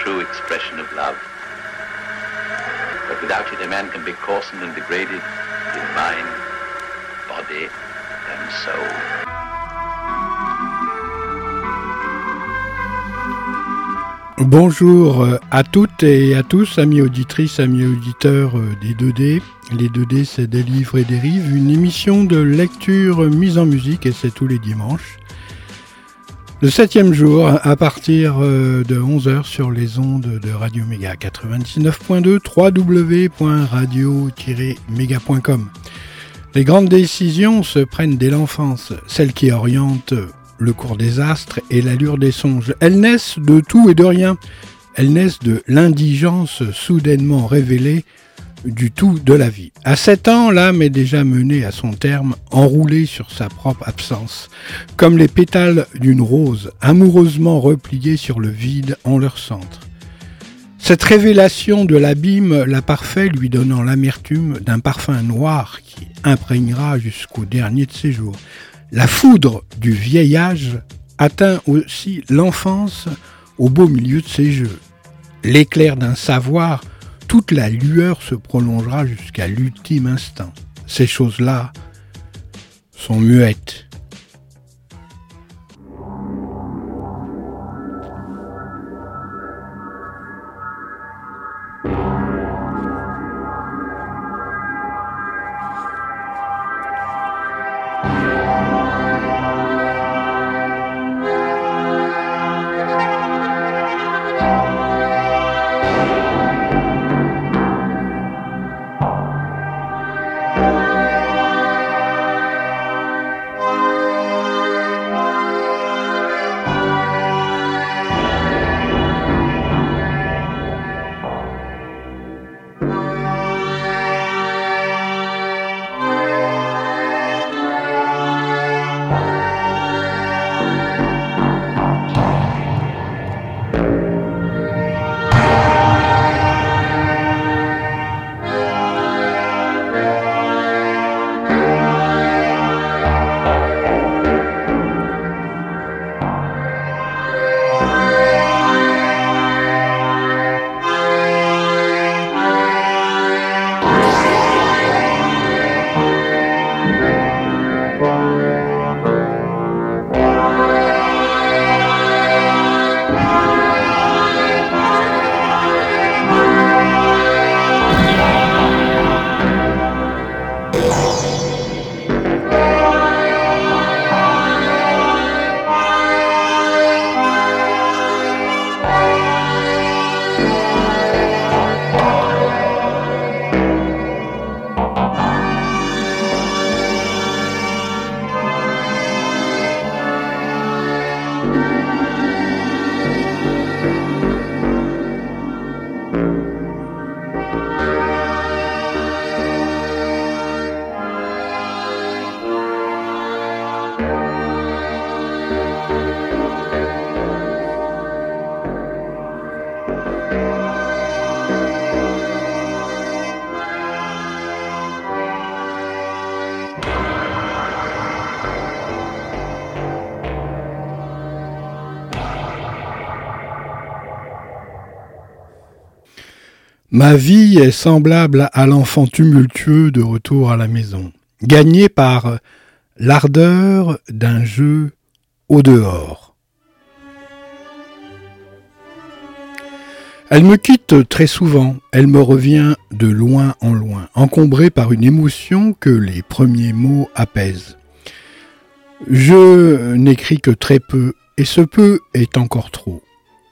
true expression of love. But without it, a man can be and degraded in mind, body, and soul. Bonjour à toutes et à tous, amis auditrices, amis auditeurs des 2D. Les 2D, c'est des livres et des rives, une émission de lecture mise en musique et c'est tous les dimanches. Le septième jour, à partir euh, de 11h sur les ondes de Radio Méga 99.2, www.radio-méga.com. Les grandes décisions se prennent dès l'enfance, celles qui orientent le cours des astres et l'allure des songes. Elles naissent de tout et de rien. Elles naissent de l'indigence soudainement révélée du tout de la vie. À sept ans, l'âme est déjà menée à son terme, enroulée sur sa propre absence, comme les pétales d'une rose, amoureusement repliés sur le vide en leur centre. Cette révélation de l'abîme la parfait lui donnant l'amertume d'un parfum noir qui imprégnera jusqu'au dernier de ses jours. La foudre du vieil âge atteint aussi l'enfance au beau milieu de ses jeux. L'éclair d'un savoir toute la lueur se prolongera jusqu'à l'ultime instant. Ces choses-là sont muettes. Ma vie est semblable à l'enfant tumultueux de retour à la maison, gagné par l'ardeur d'un jeu au dehors. Elle me quitte très souvent, elle me revient de loin en loin, encombrée par une émotion que les premiers mots apaisent. Je n'écris que très peu, et ce peu est encore trop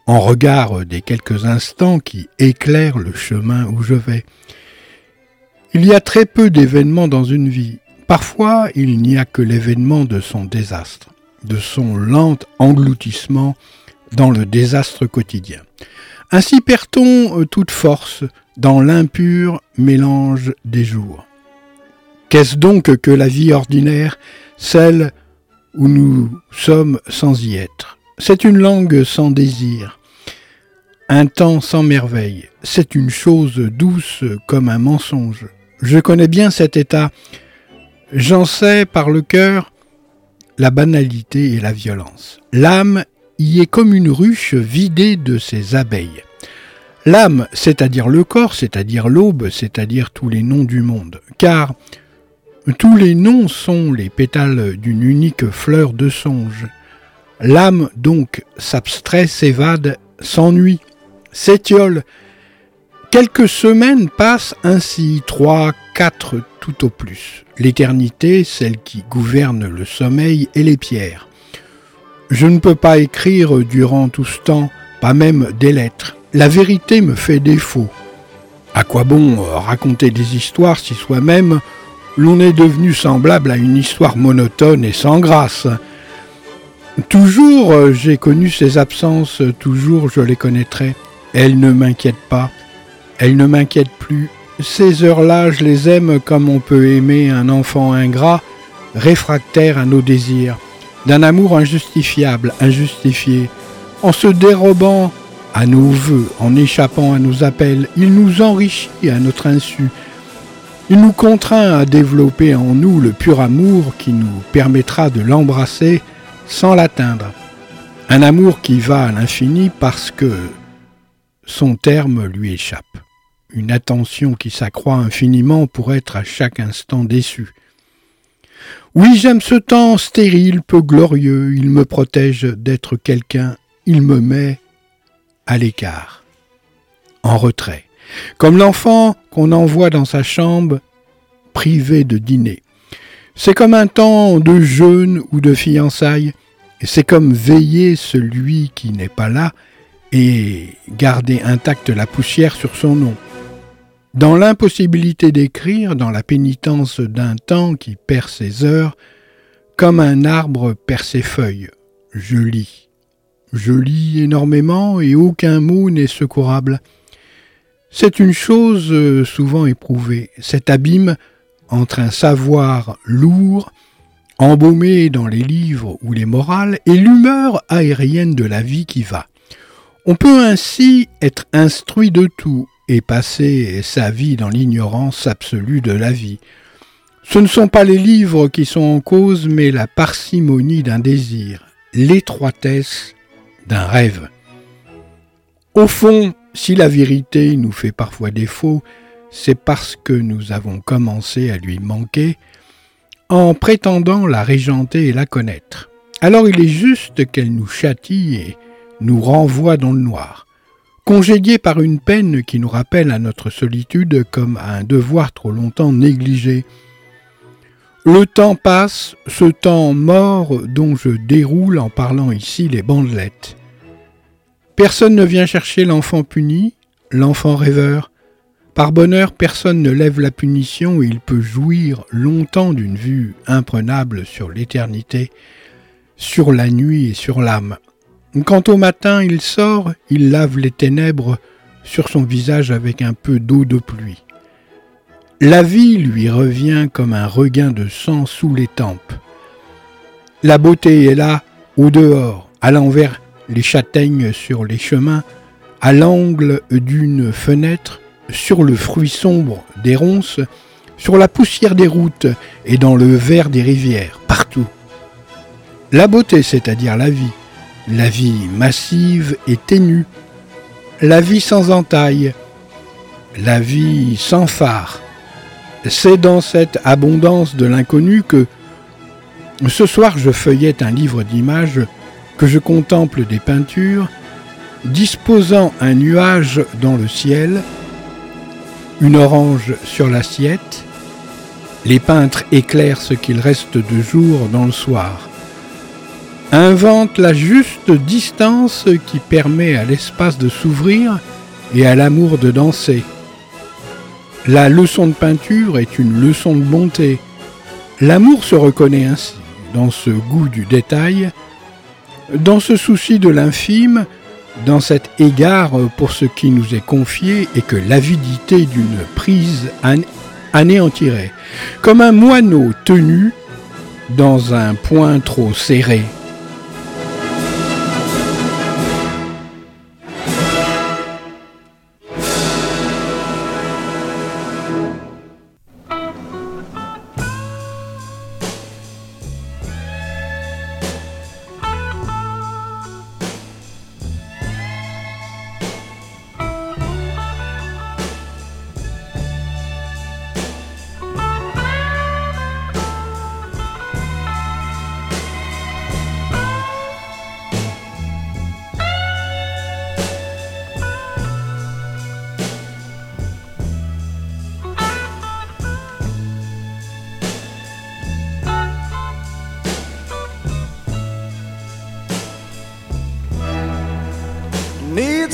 en regard des quelques instants qui éclairent le chemin où je vais. Il y a très peu d'événements dans une vie. Parfois, il n'y a que l'événement de son désastre, de son lent engloutissement dans le désastre quotidien. Ainsi perd-on euh, toute force dans l'impur mélange des jours. Qu'est-ce donc que la vie ordinaire, celle où nous sommes sans y être? C'est une langue sans désir, un temps sans merveille, c'est une chose douce comme un mensonge. Je connais bien cet état, j'en sais par le cœur la banalité et la violence. L'âme y est comme une ruche vidée de ses abeilles. L'âme, c'est-à-dire le corps, c'est-à-dire l'aube, c'est-à-dire tous les noms du monde. Car tous les noms sont les pétales d'une unique fleur de songe. L'âme donc s'abstrait, s'évade, s'ennuie, s'étiole. Quelques semaines passent ainsi, trois, quatre tout au plus. L'éternité, celle qui gouverne le sommeil et les pierres. Je ne peux pas écrire durant tout ce temps, pas même des lettres. La vérité me fait défaut. À quoi bon raconter des histoires si soi-même l'on est devenu semblable à une histoire monotone et sans grâce? Toujours euh, j'ai connu ces absences, toujours je les connaîtrai. Elles ne m'inquiètent pas, elles ne m'inquiètent plus. Ces heures-là, je les aime comme on peut aimer un enfant ingrat, réfractaire à nos désirs, d'un amour injustifiable, injustifié, en se dérobant à nos voeux, en échappant à nos appels, il nous enrichit à notre insu, il nous contraint à développer en nous le pur amour qui nous permettra de l'embrasser sans l'atteindre. Un amour qui va à l'infini parce que son terme lui échappe. Une attention qui s'accroît infiniment pour être à chaque instant déçu. Oui, j'aime ce temps stérile, peu glorieux, il me protège d'être quelqu'un, il me met à l'écart, en retrait. Comme l'enfant qu'on envoie dans sa chambre privé de dîner. C'est comme un temps de jeûne ou de fiançailles, c'est comme veiller celui qui n'est pas là et garder intacte la poussière sur son nom. Dans l'impossibilité d'écrire, dans la pénitence d'un temps qui perd ses heures, comme un arbre perd ses feuilles, je lis. Je lis énormément et aucun mot n'est secourable. C'est une chose souvent éprouvée, cet abîme entre un savoir lourd, embaumé dans les livres ou les morales, et l'humeur aérienne de la vie qui va. On peut ainsi être instruit de tout et passer sa vie dans l'ignorance absolue de la vie. Ce ne sont pas les livres qui sont en cause, mais la parcimonie d'un désir, l'étroitesse d'un rêve. Au fond, si la vérité nous fait parfois défaut, c'est parce que nous avons commencé à lui manquer en prétendant la régenter et la connaître. Alors il est juste qu'elle nous châtie et nous renvoie dans le noir, congédiée par une peine qui nous rappelle à notre solitude comme à un devoir trop longtemps négligé. Le temps passe, ce temps mort dont je déroule en parlant ici les bandelettes. Personne ne vient chercher l'enfant puni, l'enfant rêveur. Par bonheur, personne ne lève la punition et il peut jouir longtemps d'une vue imprenable sur l'éternité, sur la nuit et sur l'âme. Quand au matin il sort, il lave les ténèbres sur son visage avec un peu d'eau de pluie. La vie lui revient comme un regain de sang sous les tempes. La beauté est là, au dehors, à l'envers, les châtaignes sur les chemins, à l'angle d'une fenêtre, sur le fruit sombre des ronces, sur la poussière des routes et dans le verre des rivières, partout. La beauté, c'est-à-dire la vie, la vie massive et ténue, la vie sans entaille, la vie sans phare. C'est dans cette abondance de l'inconnu que ce soir je feuillette un livre d'images, que je contemple des peintures, disposant un nuage dans le ciel, une orange sur l'assiette. Les peintres éclairent ce qu'il reste de jour dans le soir. Invente la juste distance qui permet à l'espace de s'ouvrir et à l'amour de danser. La leçon de peinture est une leçon de bonté. L'amour se reconnaît ainsi, dans ce goût du détail, dans ce souci de l'infime, dans cet égard pour ce qui nous est confié et que l'avidité d'une prise anéantirait, comme un moineau tenu dans un point trop serré.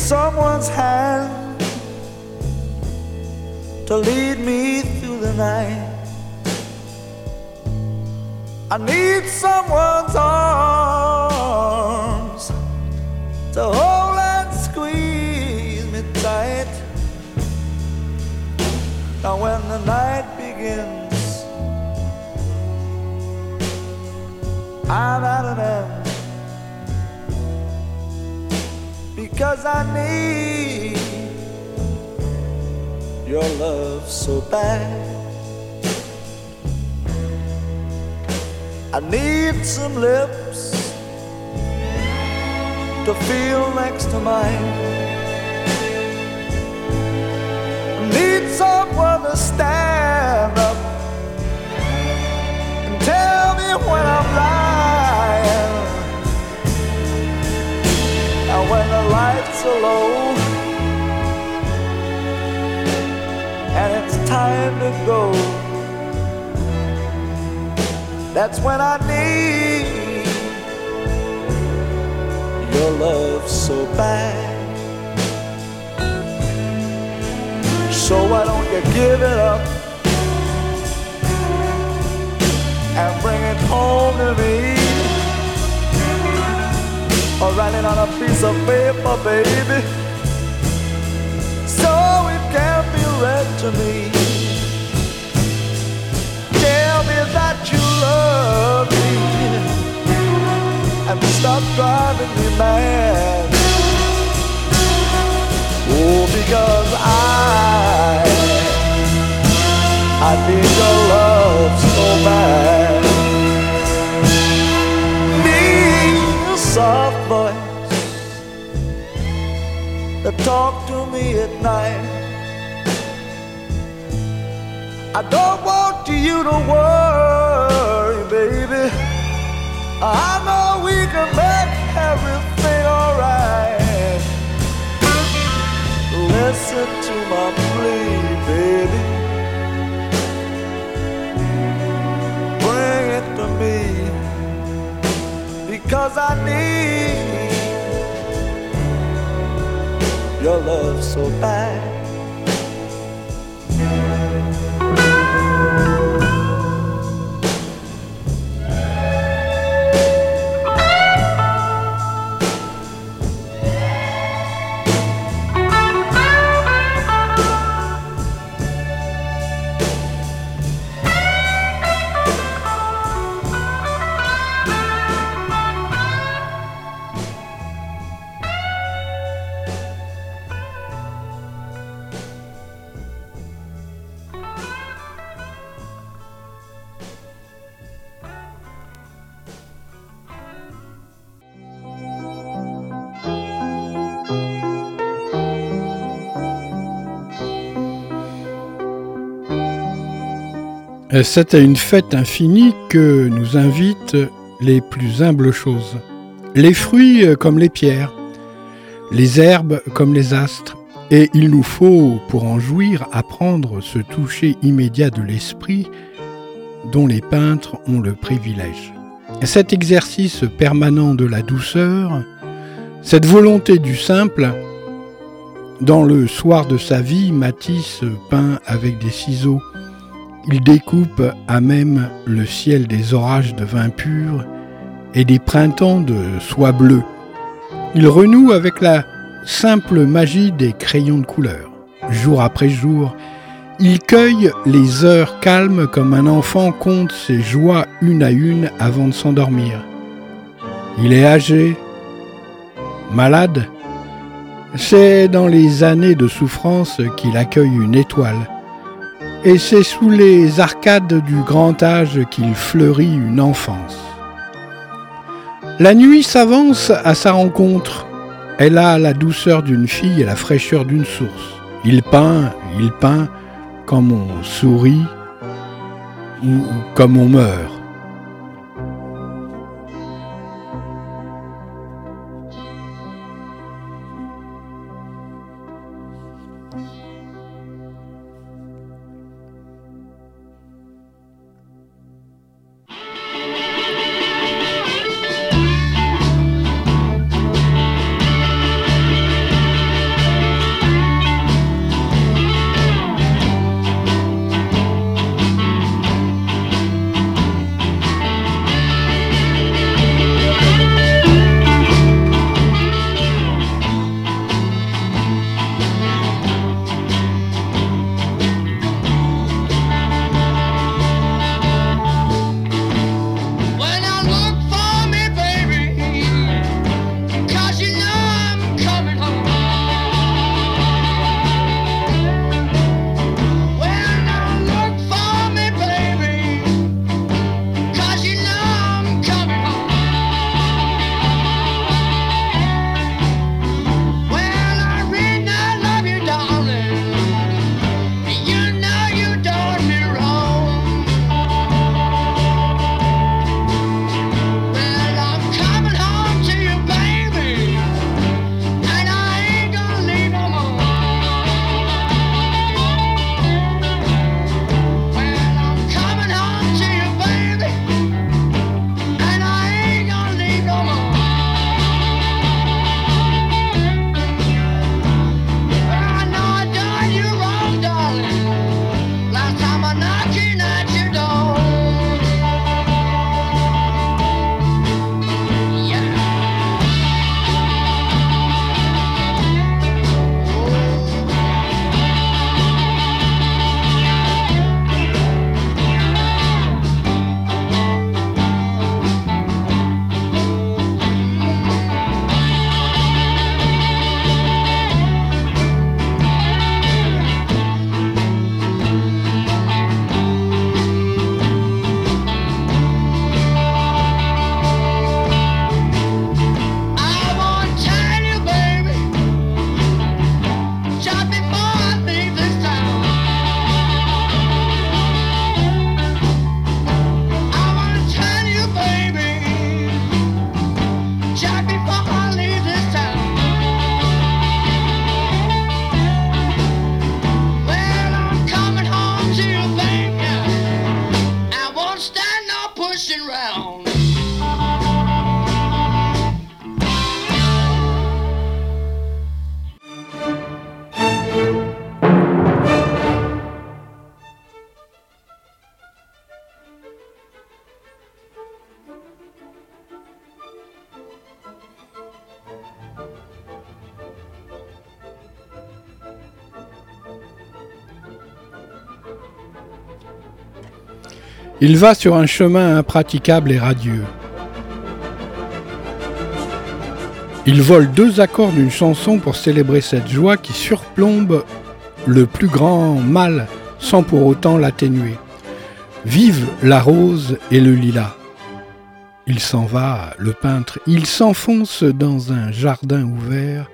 someone's hand to lead me through the night. I need someone's arms to hold and squeeze me tight. Now, when the night begins, I'm out of end. Cause I need your love so bad. I need some lips to feel next to mine. I need someone to stand up and tell me when I'm lying. when the lights are low and it's time to go. That's when I need your love so bad. So why don't you give it up and bring it home to me? or writing on a piece of paper, baby. So it can be read to me. Tell me that you love me and stop driving me mad. night. I don't want you to worry, baby. I know we can make everything alright. Listen to my plea, baby. Bring it to me because I need. your love so bad. C'est à une fête infinie que nous invitent les plus humbles choses. Les fruits euh, comme les pierres, les herbes comme les astres, et il nous faut, pour en jouir, apprendre ce toucher immédiat de l'esprit dont les peintres ont le privilège. Cet exercice permanent de la douceur, cette volonté du simple, dans le soir de sa vie, Matisse peint avec des ciseaux il découpe à même le ciel des orages de vin pur et des printemps de soie bleue. Il renoue avec la simple magie des crayons de couleur. Jour après jour, il cueille les heures calmes comme un enfant compte ses joies une à une avant de s'endormir. Il est âgé, malade. C'est dans les années de souffrance qu'il accueille une étoile. Et c'est sous les arcades du grand âge qu'il fleurit une enfance. La nuit s'avance à sa rencontre. Elle a la douceur d'une fille et la fraîcheur d'une source. Il peint, il peint, comme on sourit ou comme on meurt. Il va sur un chemin impraticable et radieux. Il vole deux accords d'une chanson pour célébrer cette joie qui surplombe le plus grand mal sans pour autant l'atténuer. Vive la rose et le lilas. Il s'en va, le peintre, il s'enfonce dans un jardin ouvert,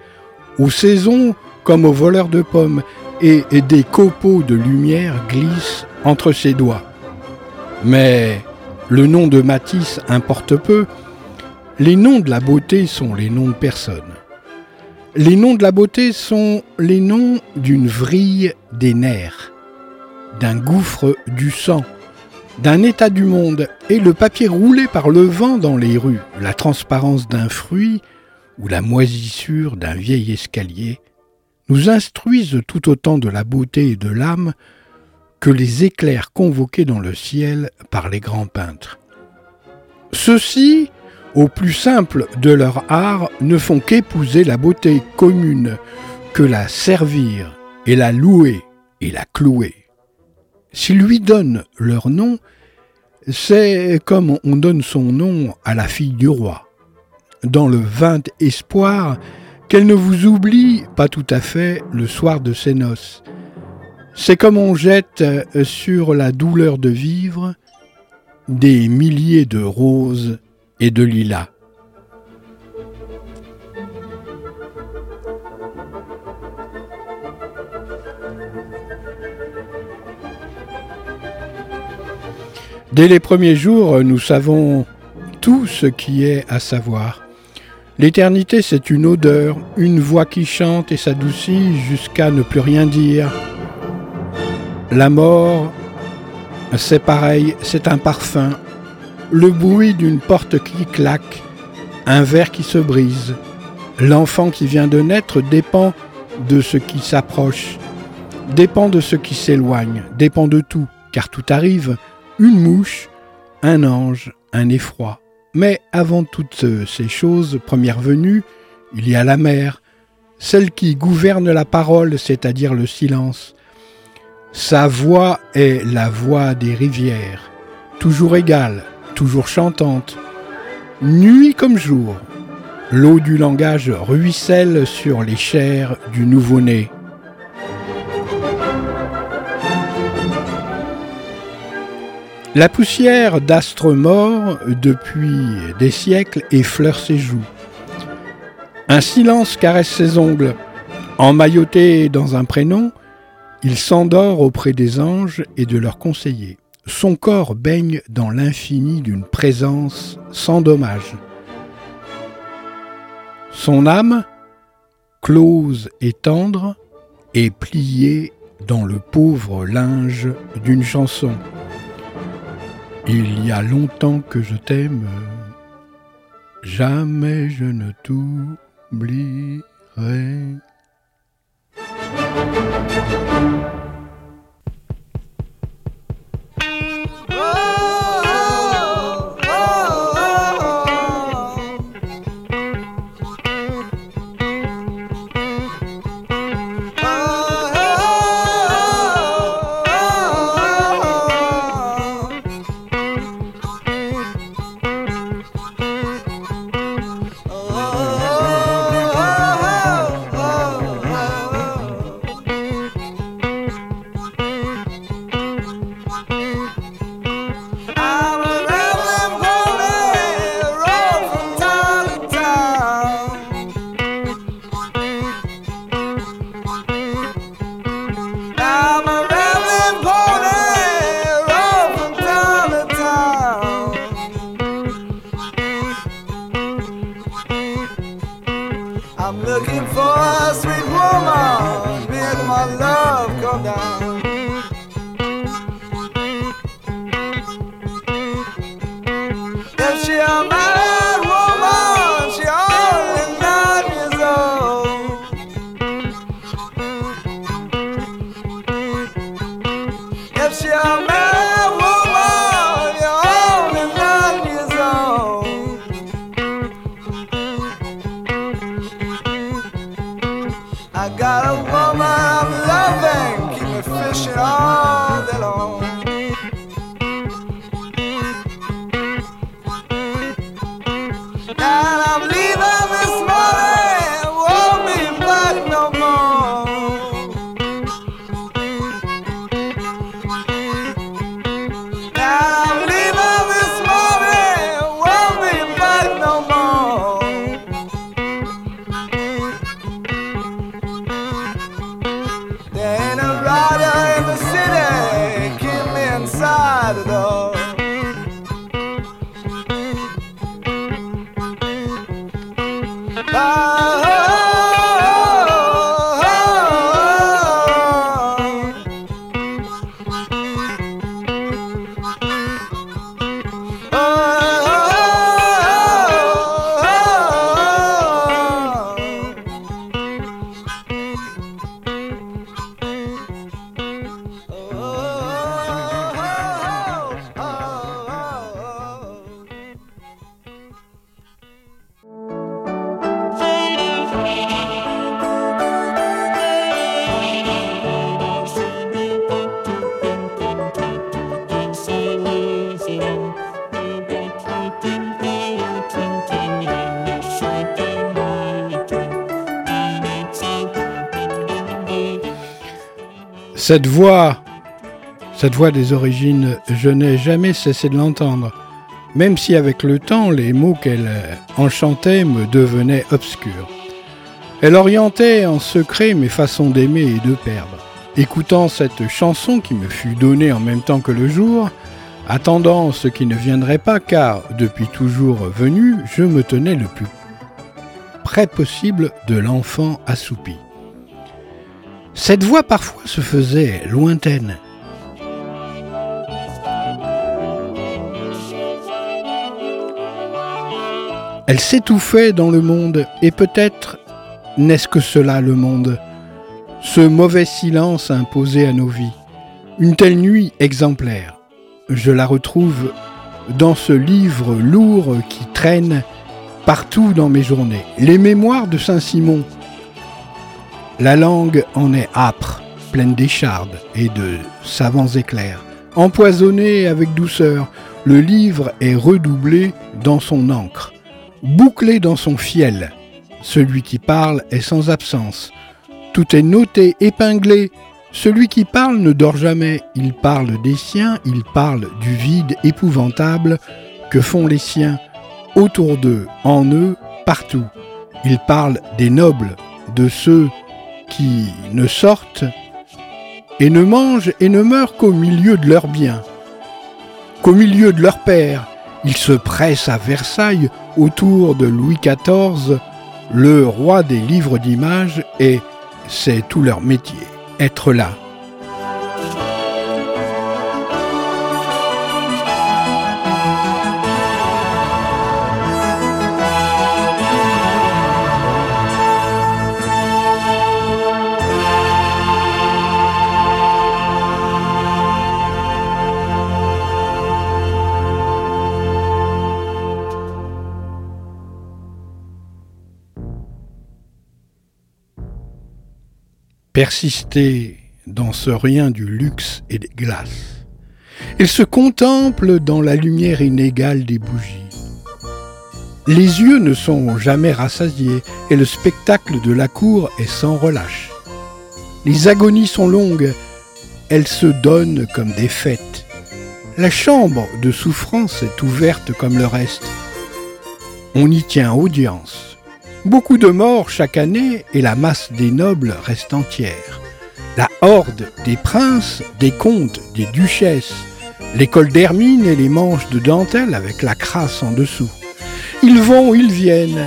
aux saisons comme aux voleurs de pommes, et des copeaux de lumière glissent entre ses doigts. Mais le nom de Matisse importe peu. Les noms de la beauté sont les noms de personnes. Les noms de la beauté sont les noms d'une vrille des nerfs, d'un gouffre du sang, d'un état du monde, et le papier roulé par le vent dans les rues, la transparence d'un fruit ou la moisissure d'un vieil escalier, nous instruisent tout autant de la beauté et de l'âme que les éclairs convoqués dans le ciel par les grands peintres. Ceux-ci au plus simple de leur art, ne font qu'épouser la beauté commune, que la servir et la louer et la clouer. S'ils lui donnent leur nom, c'est comme on donne son nom à la fille du roi, dans le vain espoir qu'elle ne vous oublie pas tout à fait le soir de ses noces. C'est comme on jette sur la douleur de vivre des milliers de roses et de lilas. Dès les premiers jours, nous savons tout ce qui est à savoir. L'éternité, c'est une odeur, une voix qui chante et s'adoucit jusqu'à ne plus rien dire. La mort, c'est pareil, c'est un parfum, le bruit d'une porte qui claque, un verre qui se brise. L'enfant qui vient de naître dépend de ce qui s'approche, dépend de ce qui s'éloigne, dépend de tout, car tout arrive, une mouche, un ange, un effroi. Mais avant toutes ces choses, première venue, il y a la mer, celle qui gouverne la parole, c'est-à-dire le silence. Sa voix est la voix des rivières, toujours égale, toujours chantante, nuit comme jour. L'eau du langage ruisselle sur les chairs du nouveau-né. La poussière d'astres morts depuis des siècles effleure ses joues. Un silence caresse ses ongles. Emmailloté dans un prénom, il s'endort auprès des anges et de leurs conseillers. Son corps baigne dans l'infini d'une présence sans dommage. Son âme, close et tendre, est pliée dans le pauvre linge d'une chanson. Il y a longtemps que je t'aime, jamais je ne t'oublierai. thank you Cette voix, cette voix des origines, je n'ai jamais cessé de l'entendre, même si avec le temps les mots qu'elle enchantait me devenaient obscurs. Elle orientait en secret mes façons d'aimer et de perdre. Écoutant cette chanson qui me fut donnée en même temps que le jour, attendant ce qui ne viendrait pas, car depuis toujours venu, je me tenais le plus près possible de l'enfant assoupi. Cette voix parfois se faisait lointaine. Elle s'étouffait dans le monde, et peut-être n'est-ce que cela le monde, ce mauvais silence imposé à nos vies, une telle nuit exemplaire. Je la retrouve dans ce livre lourd qui traîne partout dans mes journées, les mémoires de Saint-Simon, la langue en est âpre, pleine d'échardes et de savants éclairs. Empoisonné avec douceur, le livre est redoublé dans son encre, bouclé dans son fiel. Celui qui parle est sans absence. Tout est noté, épinglé. Celui qui parle ne dort jamais. Il parle des siens, il parle du vide épouvantable que font les siens, autour d'eux, en eux, partout. Il parle des nobles, de ceux qui ne sortent et ne mangent et ne meurent qu'au milieu de leurs biens, qu'au milieu de leur père. Ils se pressent à Versailles autour de Louis XIV, le roi des livres d'images, et c'est tout leur métier, être là, persister dans ce rien du luxe et des glaces. Il se contemple dans la lumière inégale des bougies. Les yeux ne sont jamais rassasiés et le spectacle de la cour est sans relâche. Les agonies sont longues, elles se donnent comme des fêtes. La chambre de souffrance est ouverte comme le reste. On y tient audience. Beaucoup de morts chaque année et la masse des nobles reste entière. La horde des princes, des comtes, des duchesses, l'école d'hermine et les manches de dentelle avec la crasse en dessous. Ils vont, ils viennent.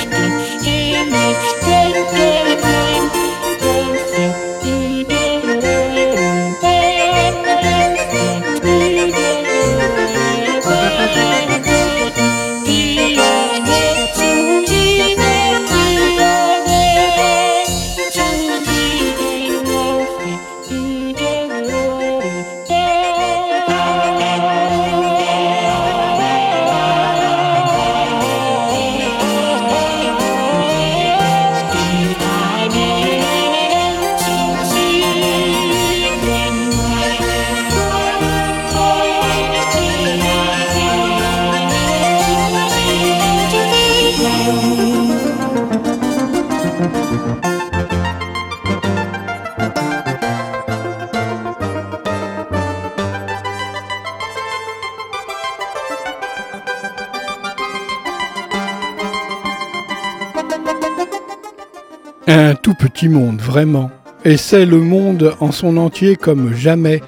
petit monde, vraiment. Et c'est le monde en son entier comme jamais.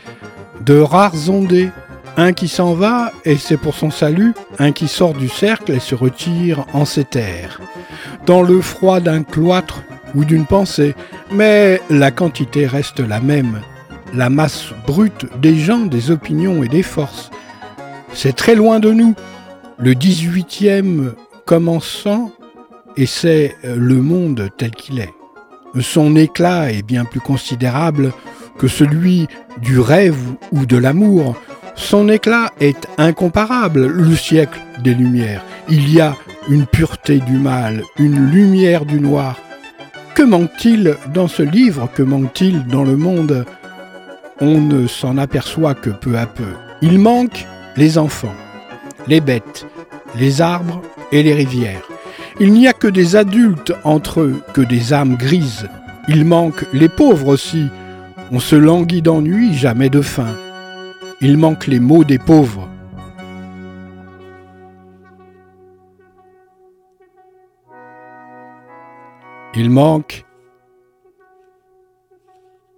De rares ondées. Un qui s'en va et c'est pour son salut, un qui sort du cercle et se retire en ses terres. Dans le froid d'un cloître ou d'une pensée, mais la quantité reste la même. La masse brute des gens, des opinions et des forces. C'est très loin de nous. Le 18e commençant et c'est euh, le monde tel qu'il est. Son éclat est bien plus considérable que celui du rêve ou de l'amour. Son éclat est incomparable, le siècle des Lumières. Il y a une pureté du mal, une lumière du noir. Que manque-t-il dans ce livre? Que manque-t-il dans le monde? On ne s'en aperçoit que peu à peu. Il manque les enfants, les bêtes, les arbres et les rivières. Il n'y a que des adultes entre eux, que des âmes grises. Il manque les pauvres aussi. On se languit d'ennui, jamais de faim. Il manque les mots des pauvres. Il manque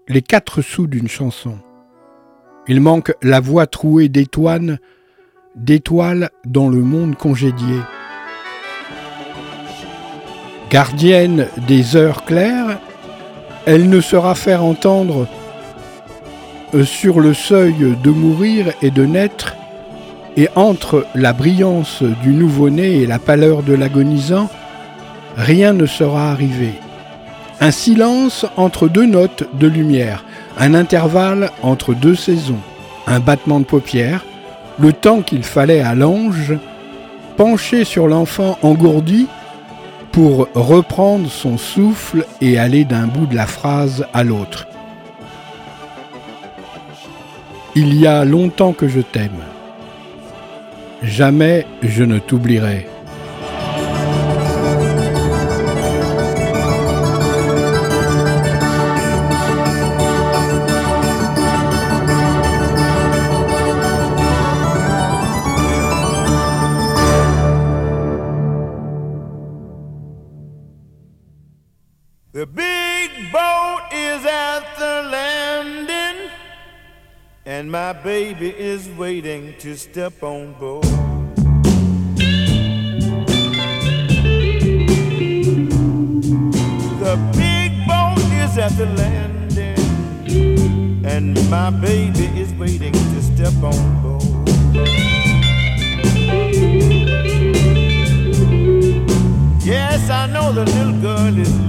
les quatre sous d'une chanson. Il manque la voix trouée d'étoiles, d'étoiles dans le monde congédié. Gardienne des heures claires, elle ne sera faire entendre euh, sur le seuil de mourir et de naître, et entre la brillance du nouveau-né et la pâleur de l'agonisant, rien ne sera arrivé. Un silence entre deux notes de lumière, un intervalle entre deux saisons, un battement de paupières, le temps qu'il fallait à l'ange, penché sur l'enfant engourdi, pour reprendre son souffle et aller d'un bout de la phrase à l'autre. Il y a longtemps que je t'aime. Jamais je ne t'oublierai. To step on board. The big boat is at the landing, and my baby is waiting to step on board. Yes, I know the little girl is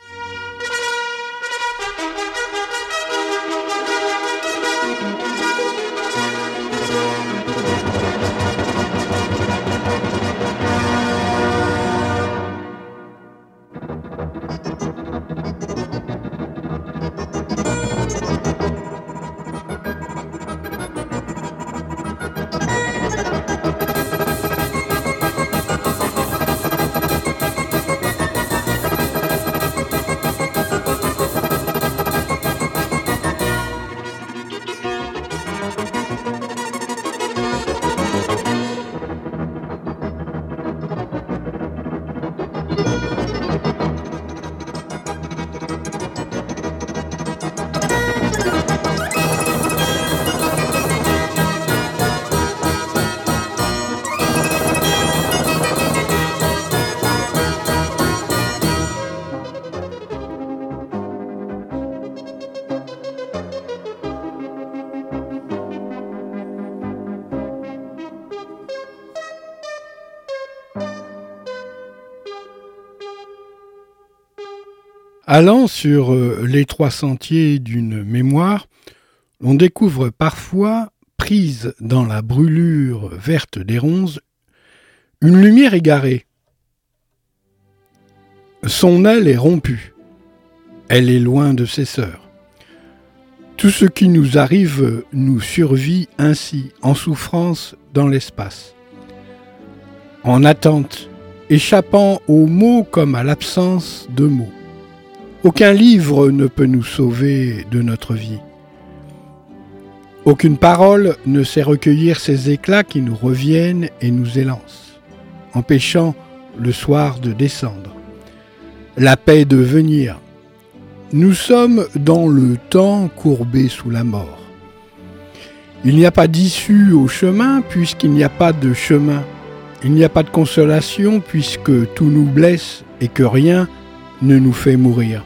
Allant sur euh, l'étroit sentier d'une mémoire, on découvre parfois, prise dans la brûlure verte des ronces, une lumière égarée. Son aile est rompue. Elle est loin de ses sœurs. Tout ce qui nous arrive nous survit ainsi, en souffrance dans l'espace. En attente, échappant aux mots comme à l'absence de mots. Aucun livre ne peut nous sauver de notre vie. Aucune parole ne sait recueillir ces éclats qui nous reviennent et nous élancent, empêchant le soir de descendre, la paix de venir. Nous sommes dans le temps courbé sous la mort. Il n'y a pas d'issue au chemin puisqu'il n'y a pas de chemin. Il n'y a pas de consolation puisque tout nous blesse et que rien ne nous fait mourir.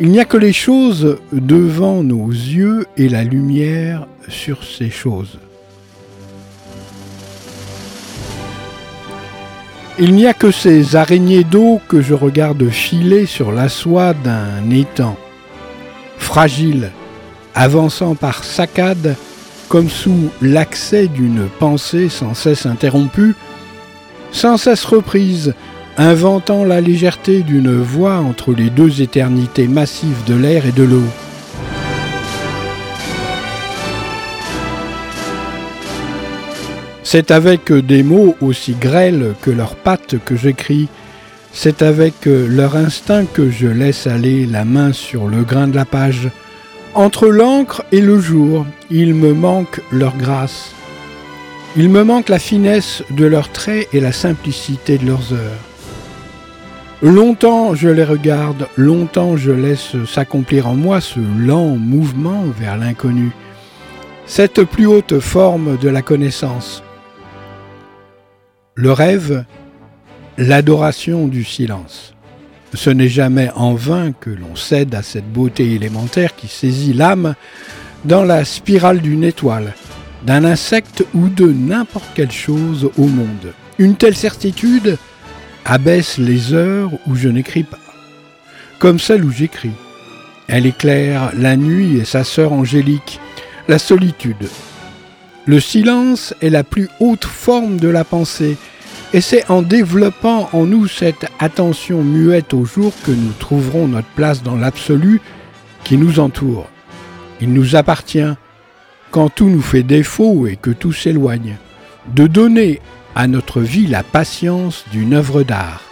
Il n'y a que les choses devant nos yeux et la lumière sur ces choses. Il n'y a que ces araignées d'eau que je regarde filer sur la soie d'un étang, fragile, avançant par saccades comme sous l'accès d'une pensée sans cesse interrompue, sans cesse reprise, inventant la légèreté d'une voie entre les deux éternités massives de l'air et de l'eau. C'est avec des mots aussi grêles que leurs pattes que j'écris, c'est avec leur instinct que je laisse aller la main sur le grain de la page. Entre l'encre et le jour, il me manque leur grâce. Il me manque la finesse de leurs traits et la simplicité de leurs heures. Longtemps je les regarde, longtemps je laisse s'accomplir en moi ce lent mouvement vers l'inconnu, cette plus haute forme de la connaissance. Le rêve, l'adoration du silence. Ce n'est jamais en vain que l'on cède à cette beauté élémentaire qui saisit l'âme dans la spirale d'une étoile, d'un insecte ou de n'importe quelle chose au monde. Une telle certitude abaisse les heures où je n'écris pas, comme celle où j'écris. Elle éclaire la nuit et sa sœur angélique, la solitude. Le silence est la plus haute forme de la pensée, et c'est en développant en nous cette attention muette au jour que nous trouverons notre place dans l'absolu qui nous entoure. Il nous appartient, quand tout nous fait défaut et que tout s'éloigne, de donner à notre vie la patience d'une œuvre d'art.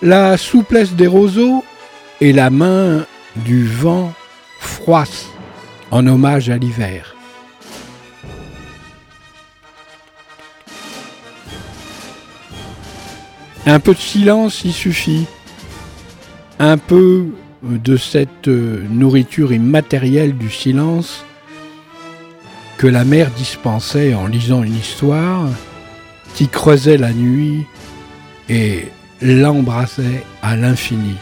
La souplesse des roseaux et la main du vent froisse en hommage à l'hiver. Un peu de silence y suffit, un peu de cette nourriture immatérielle du silence que la mère dispensait en lisant une histoire, qui creusait la nuit et l'embrassait à l'infini.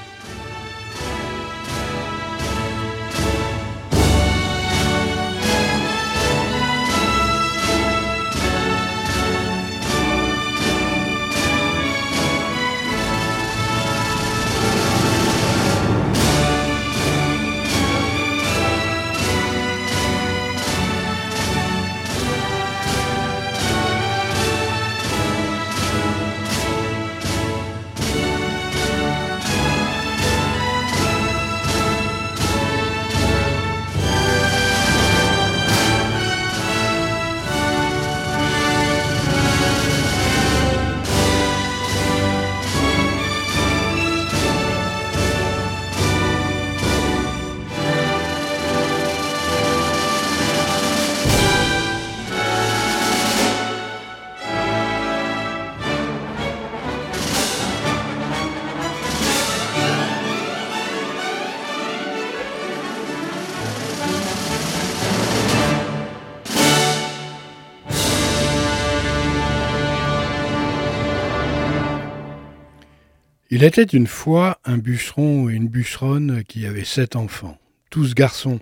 Il était une fois un bûcheron et une bûcheronne qui avaient sept enfants, tous garçons.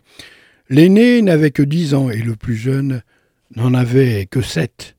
L'aîné n'avait que dix ans et le plus jeune n'en avait que sept.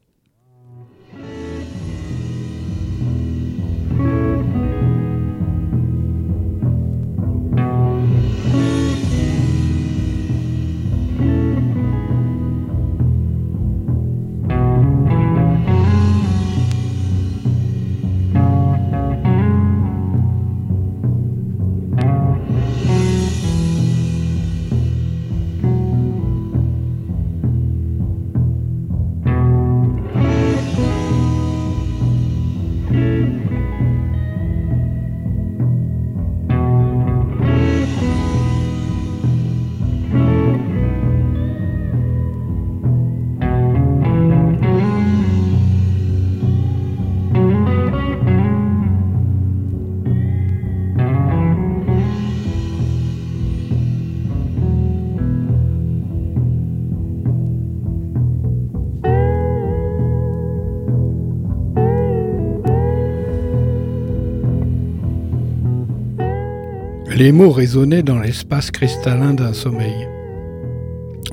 Les mots résonnaient dans l'espace cristallin d'un sommeil.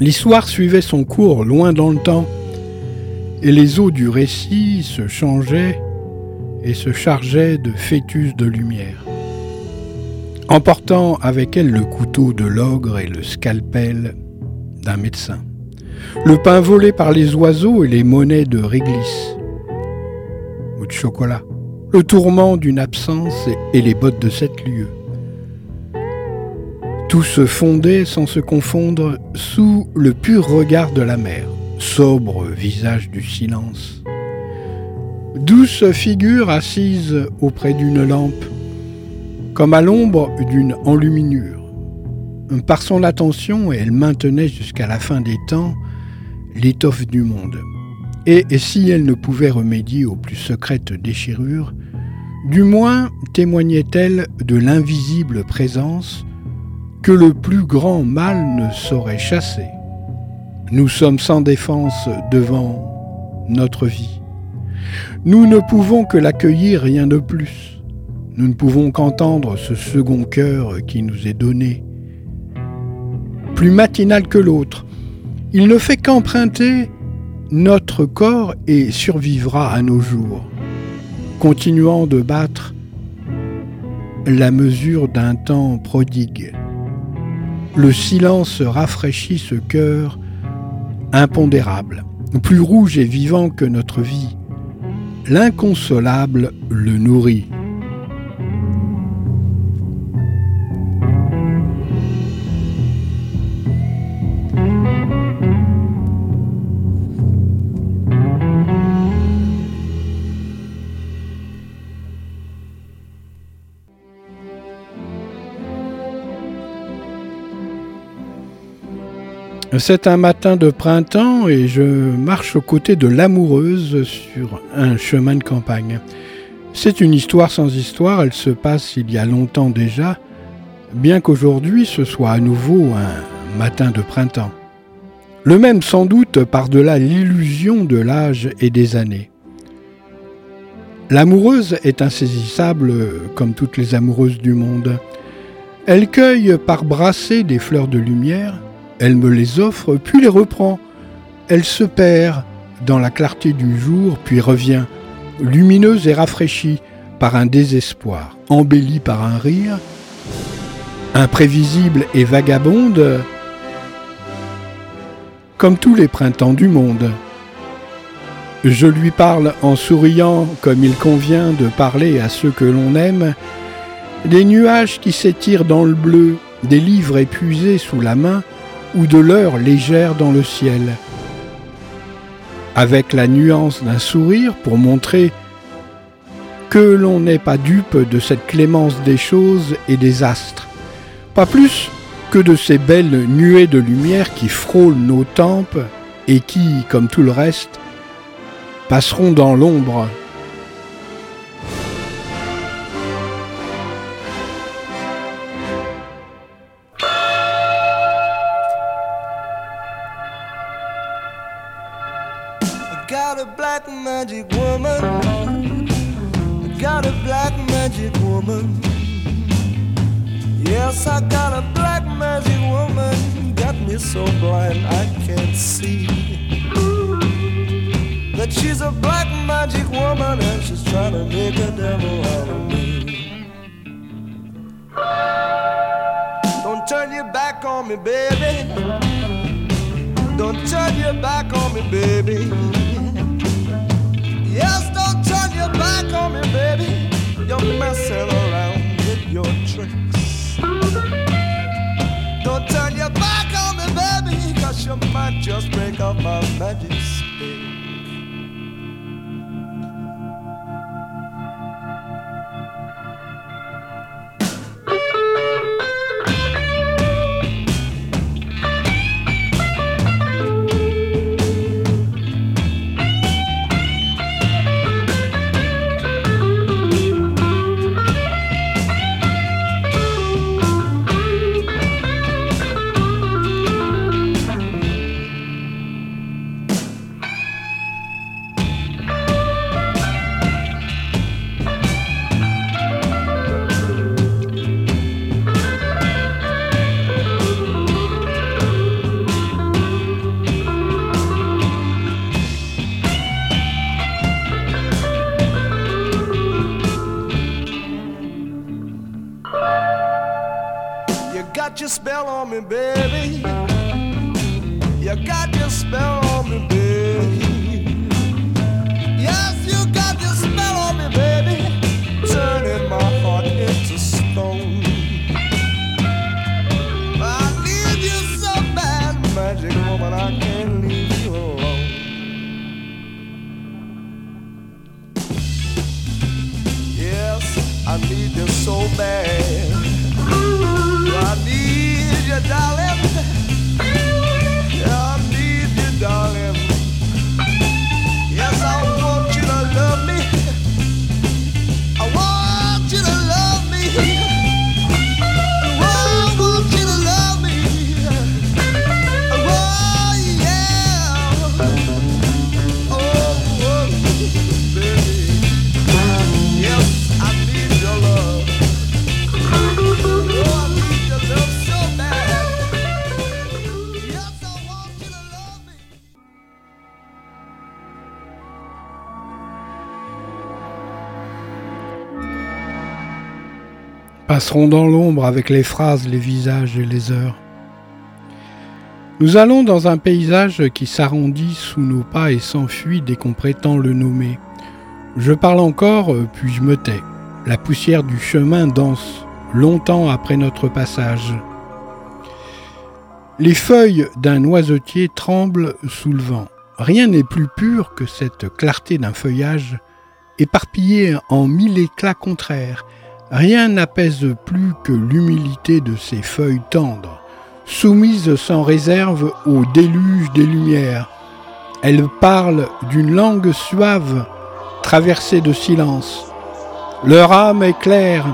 L'histoire suivait son cours loin dans le temps, et les eaux du récit se changeaient et se chargeaient de fœtus de lumière, emportant avec elle le couteau de l'ogre et le scalpel d'un médecin, le pain volé par les oiseaux et les monnaies de réglisse ou de chocolat, le tourment d'une absence et les bottes de sept lieues. Tout se fondait sans se confondre sous le pur regard de la mer, sobre visage du silence. Douce figure assise auprès d'une lampe, comme à l'ombre d'une enluminure. Par son attention, elle maintenait jusqu'à la fin des temps l'étoffe du monde. Et, et si elle ne pouvait remédier aux plus secrètes déchirures, du moins témoignait-elle de l'invisible présence que le plus grand mal ne saurait chasser. Nous sommes sans défense devant notre vie. Nous ne pouvons que l'accueillir, rien de plus. Nous ne pouvons qu'entendre ce second cœur qui nous est donné, plus matinal que l'autre. Il ne fait qu'emprunter notre corps et survivra à nos jours, continuant de battre la mesure d'un temps prodigue. Le silence rafraîchit ce cœur impondérable, plus rouge et vivant que notre vie. L'inconsolable le nourrit. C'est un matin de printemps et je marche aux côtés de l'amoureuse sur un chemin de campagne. C'est une histoire sans histoire, elle se passe il y a longtemps déjà, bien qu'aujourd'hui ce soit à nouveau un matin de printemps. Le même sans doute par-delà l'illusion de l'âge et des années. L'amoureuse est insaisissable comme toutes les amoureuses du monde. Elle cueille par brassée des fleurs de lumière, elle me les offre, puis les reprend. Elle se perd dans la clarté du jour, puis revient, lumineuse et rafraîchie par un désespoir, embellie par un rire, imprévisible et vagabonde, comme tous les printemps du monde. Je lui parle en souriant comme il convient de parler à ceux que l'on aime, des nuages qui s'étirent dans le bleu, des livres épuisés sous la main, ou de l'heure légère dans le ciel, avec la nuance d'un sourire pour montrer que l'on n'est pas dupe de cette clémence des choses et des astres, pas plus que de ces belles nuées de lumière qui frôlent nos tempes et qui, comme tout le reste, passeront dans l'ombre got your spell on me, baby. You got your spell on me, baby. Yes, you got your spell on me, baby. Turning my heart into stone. I need you so bad, magic woman. I can't leave you alone. Yes, I need you so bad. Passeront dans l'ombre avec les phrases, les visages et les heures. Nous allons dans un paysage qui s'arrondit sous nos pas et s'enfuit dès qu'on prétend le nommer. Je parle encore, euh, puis je me tais. La poussière du chemin danse, longtemps après notre passage. Les feuilles d'un oisetier tremblent sous le vent. Rien n'est plus pur que cette clarté d'un feuillage éparpillé en mille éclats contraires. Rien n'apaise plus que l'humilité de ces feuilles tendres, soumises sans réserve au déluge des lumières. Elles parlent d'une langue suave, traversée de silence. Leur âme est claire,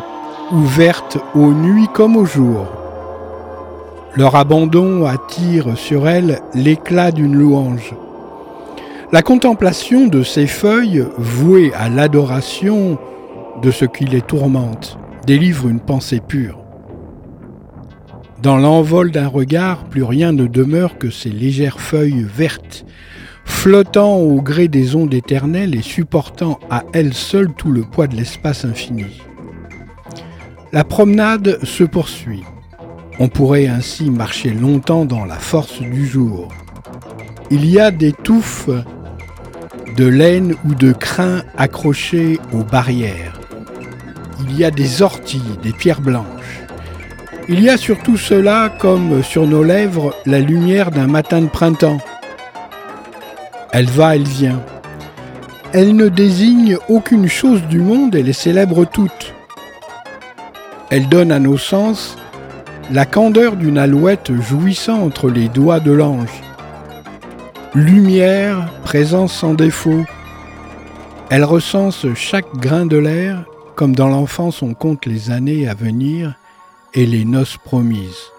ouverte aux nuits comme au jour. Leur abandon attire sur elles l'éclat d'une louange. La contemplation de ces feuilles, vouées à l'adoration de ce qui les tourmente, délivre une pensée pure. Dans l'envol d'un regard, plus rien ne demeure que ces légères feuilles vertes, flottant au gré des ondes éternelles et supportant à elles seules tout le poids de l'espace infini. La promenade se poursuit. On pourrait ainsi marcher longtemps dans la force du jour. Il y a des touffes de laine ou de crin accrochées aux barrières. Il y a des orties, des pierres blanches. Il y a surtout cela comme sur nos lèvres la lumière d'un matin de printemps. Elle va, elle vient. Elle ne désigne aucune chose du monde et les célèbre toutes. Elle donne à nos sens la candeur d'une alouette jouissant entre les doigts de l'ange. Lumière, présence sans défaut. Elle recense chaque grain de l'air, comme dans l'enfance on compte les années à venir et les noces promises.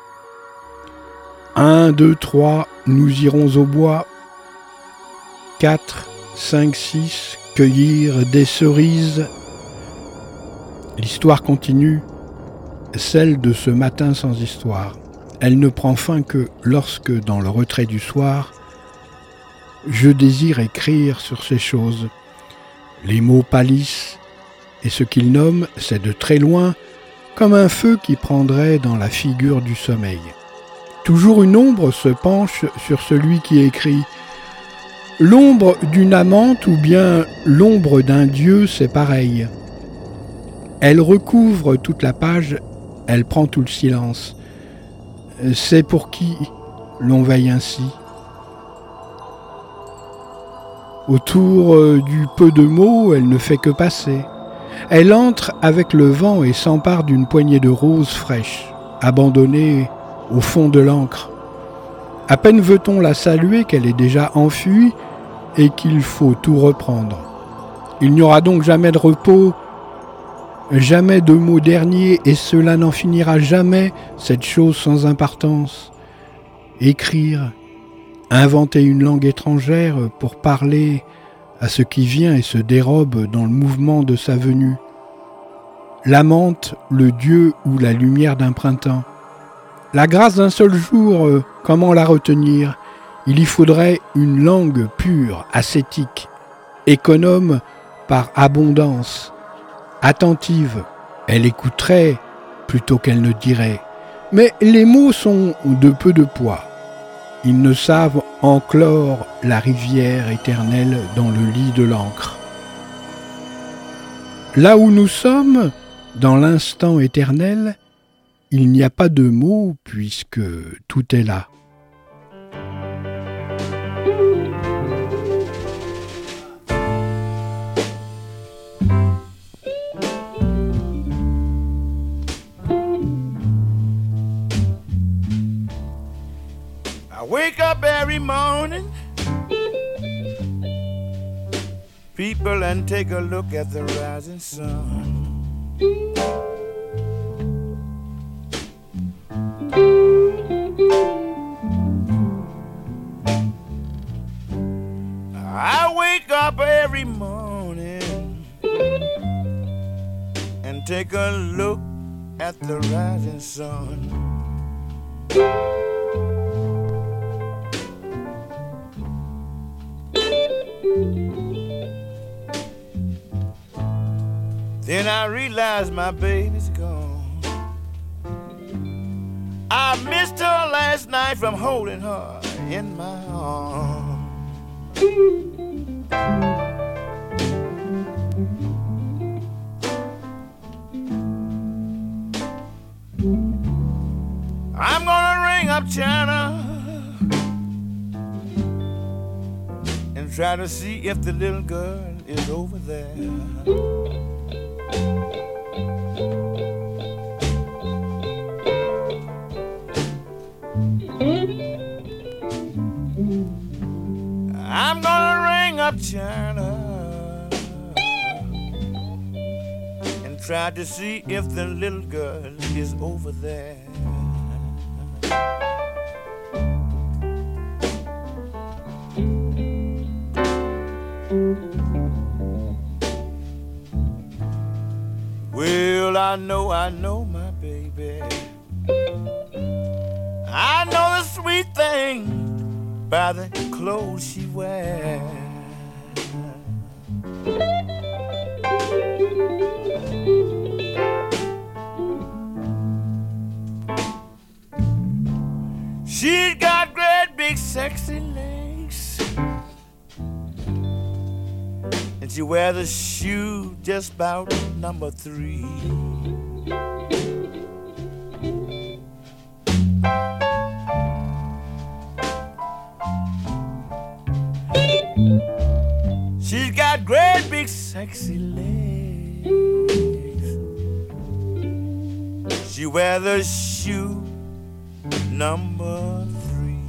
Un, deux, trois, nous irons au bois. Quatre, cinq, six, cueillir des cerises. L'histoire continue, celle de ce matin sans histoire. Elle ne prend fin que lorsque, dans le retrait du soir, je désire écrire sur ces choses. Les mots pâlissent, et ce qu'ils nomment, c'est de très loin, comme un feu qui prendrait dans la figure du sommeil. Toujours une ombre se penche sur celui qui écrit. L'ombre d'une amante ou bien l'ombre d'un dieu, c'est pareil. Elle recouvre toute la page, elle prend tout le silence. C'est pour qui l'on veille ainsi? Autour euh, du peu de mots, elle ne fait que passer. Elle entre avec le vent et s'empare d'une poignée de roses fraîches, abandonnées au fond de l'encre. À peine veut-on la saluer qu'elle est déjà enfuie et qu'il faut tout reprendre. Il n'y aura donc jamais de repos, jamais de mots derniers, et cela n'en finira jamais, cette chose sans importance. Écrire, inventer une langue étrangère pour parler à ce qui vient et se dérobe dans le mouvement de sa venue. L'amante, le dieu ou la lumière d'un printemps. La grâce d'un seul jour, euh, comment la retenir? Il y faudrait une langue pure, ascétique, économe par abondance, attentive. Elle écouterait plutôt qu'elle ne dirait. Mais les mots sont de peu de poids. Ils ne savent enclore la rivière éternelle dans le lit de l'encre. Là où nous sommes, dans l'instant éternel, il n'y a pas de mots puisque tout est là. People, and take a look at the rising sun. I wake up every morning and take a look at the rising sun. Realized my baby's gone. I missed her last night from holding her in my arms. I'm gonna ring up China and try to see if the little girl is over there. Try to see if the little girl is over there. Well, I know, I know my baby. I know the sweet thing by the clothes she wears. She's got great big sexy legs. And she wears a shoe just about number three. She's got great big sexy legs. She wears a shoe number three.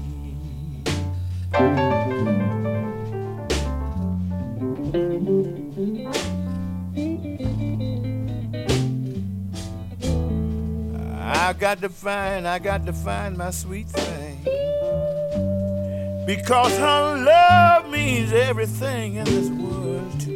I got to find, I got to find my sweet thing. Because her love means everything in this world to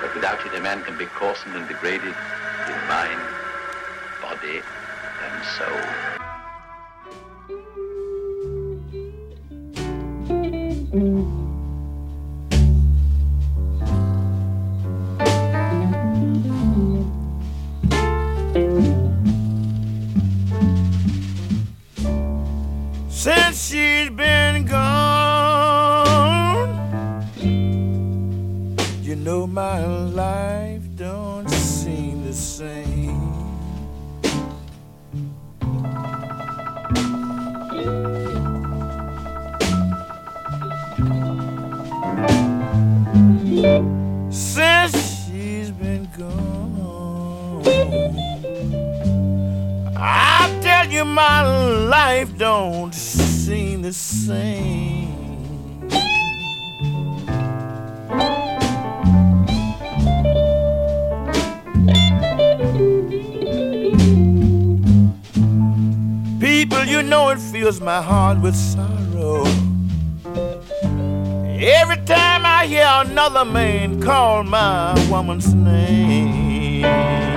But without it, a man can be coarsened and degraded in mind, body, and soul. She's been my life don't seem the same. since she's been gone. I tell you, my life don't seem the same. Know it fills my heart with sorrow. Every time I hear another man call my woman's name.